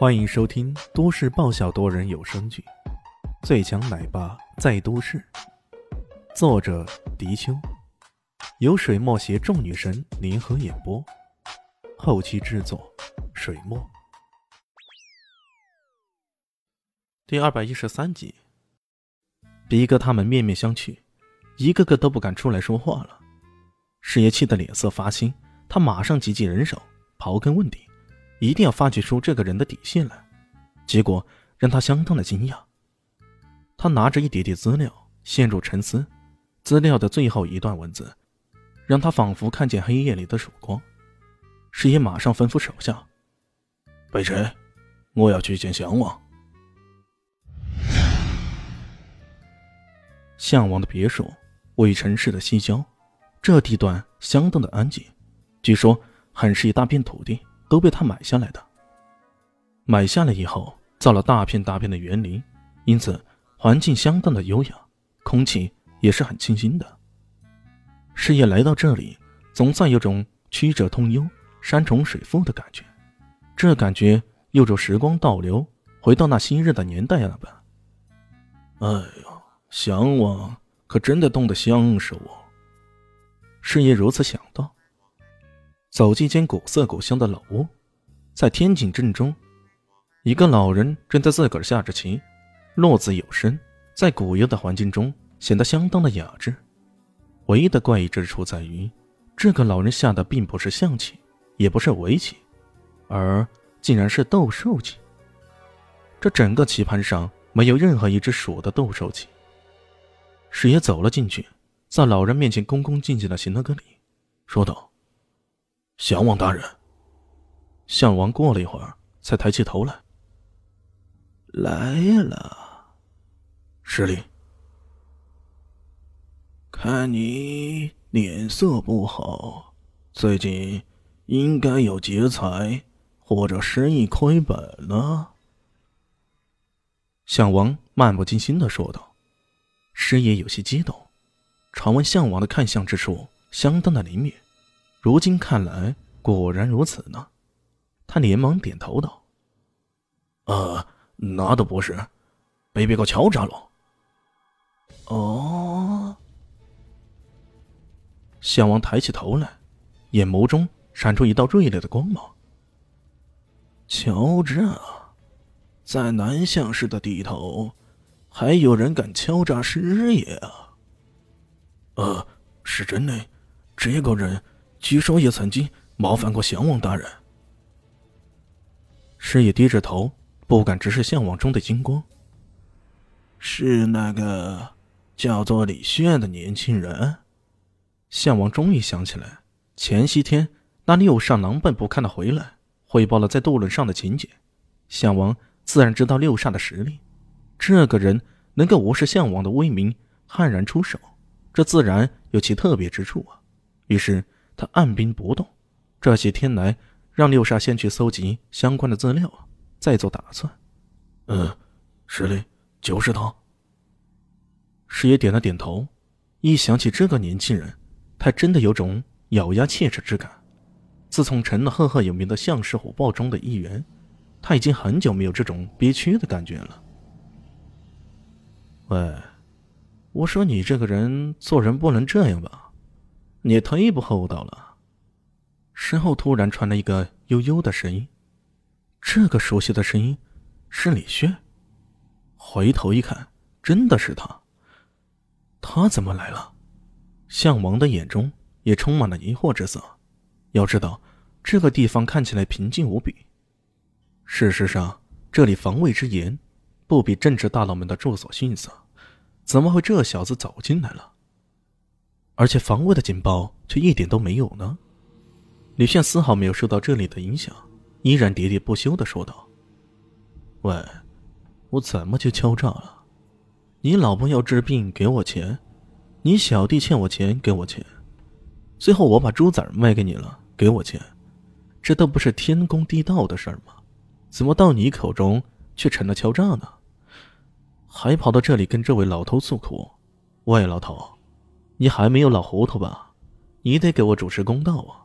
欢迎收听都市爆笑多人有声剧《最强奶爸在都市》，作者：迪秋，由水墨携众女神联合演播，后期制作：水墨。第二百一十三集，逼哥他们面面相觑，一个个都不敢出来说话了。师爷气得脸色发青，他马上集结人手，刨根问底。一定要发掘出这个人的底细来，结果让他相当的惊讶。他拿着一叠叠资料，陷入沉思。资料的最后一段文字，让他仿佛看见黑夜里的曙光。师爷马上吩咐手下：“北辰，我要去见项王。”项王的别墅位于城市的西郊，这地段相当的安静，据说很是一大片土地。都被他买下来的。买下来以后，造了大片大片的园林，因此环境相当的优雅，空气也是很清新的。师爷来到这里，总算有种曲折通幽、山重水复的感觉。这感觉有种时光倒流，回到那昔日的年代了吧？哎呀，向往可真的冻得像是我。师爷如此想到。走进一间古色古香的老屋，在天井正中，一个老人正在自个儿下着棋，落子有声，在古幽的环境中显得相当的雅致。唯一的怪异之处在于，这个老人下的并不是象棋，也不是围棋，而竟然是斗兽棋。这整个棋盘上没有任何一只鼠的斗兽棋。师爷走了进去，在老人面前恭恭敬敬的行了个礼，说道。项王大人，项王过了一会儿才抬起头来。来了，失礼。看你脸色不好，最近应该有劫财或者生意亏本了。项王漫不经心的说道。师爷有些激动，传闻项王的看相之术相当的灵敏。如今看来，果然如此呢。他连忙点头道：“呃，那倒不是，被别个敲诈了。”哦。项王抬起头来，眼眸中闪出一道锐利的光芒。敲诈，在南向市的地头，还有人敢敲诈师爷啊？呃，是真的，这个人。据说也曾经冒犯过项王大人。师爷低着头，不敢直视项王中的金光。是那个叫做李炫的年轻人。项王终于想起来，前些天那六煞狼狈不堪的回来，汇报了在渡轮上的情节。项王自然知道六煞的实力，这个人能够无视项王的威名，悍然出手，这自然有其特别之处啊。于是。他按兵不动，这些天来让六煞先去搜集相关的资料，再做打算。嗯，是的，就是他。师爷点了点头，一想起这个年轻人，他真的有种咬牙切齿之感。自从成了赫赫有名的项氏虎豹中的一员，他已经很久没有这种憋屈的感觉了。喂，我说你这个人做人不能这样吧？你忒不厚道了！身后突然传来一个悠悠的声音，这个熟悉的声音是李轩。回头一看，真的是他。他怎么来了？项王的眼中也充满了疑惑之色。要知道，这个地方看起来平静无比，事实上这里防卫之严，不比政治大佬们的住所逊色。怎么会这小子走进来了？而且防卫的警报却一点都没有呢。李炫丝毫没有受到这里的影响，依然喋喋不休的说道：“喂，我怎么就敲诈了？你老婆要治病给我钱，你小弟欠我钱给我钱，最后我把猪崽卖给你了给我钱，这都不是天公地道的事儿吗？怎么到你口中却成了敲诈呢？还跑到这里跟这位老头诉苦？喂，老头！”你还没有老糊涂吧？你得给我主持公道啊！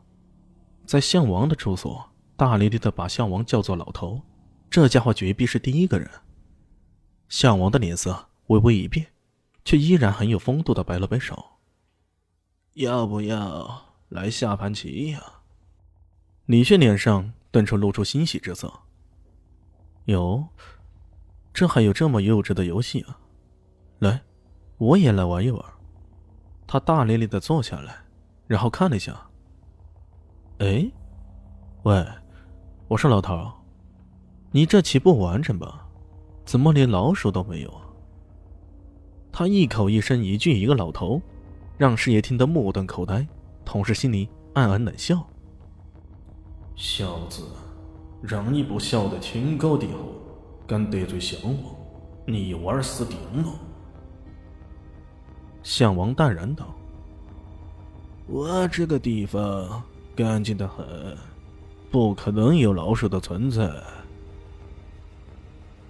在项王的住所，大咧咧的把项王叫做老头，这家伙绝壁是第一个人。项王的脸色微微一变，却依然很有风度的摆了摆手：“要不要来下盘棋呀？”李炫脸上顿时露出欣喜之色。有，这还有这么幼稚的游戏啊！来，我也来玩一玩。他大咧咧的坐下来，然后看了一下。哎，喂，我说老头，你这棋不完整吧？怎么连老鼠都没有啊？他一口一声一句一个老头，让师爷听得目瞪口呆，同时心里暗暗冷笑。小子，让你不晓得天高地厚，敢得罪项王，你娃儿死定了！项王淡然道：“我这个地方干净的很，不可能有老鼠的存在。”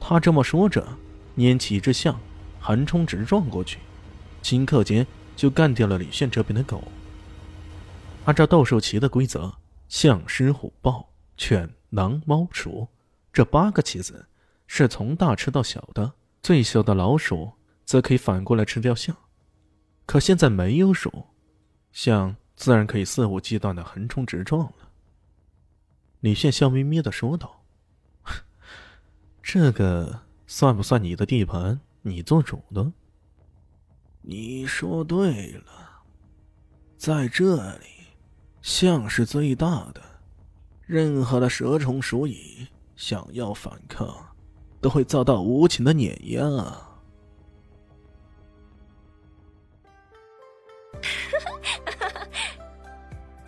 他这么说着，拈起一只象，横冲直撞过去，顷刻间就干掉了李炫这边的狗。按照斗兽棋的规则。象、狮、虎、豹、犬、狼、猫、鼠，这八个棋子是从大吃到小的。最小的老鼠则可以反过来吃掉象。可现在没有鼠，象自然可以肆无忌惮的横冲直撞了。李炫笑眯眯的说道：“这个算不算你的地盘？你做主的？”你说对了，在这里。象是最大的，任何的蛇虫鼠蚁想要反抗，都会遭到无情的碾压。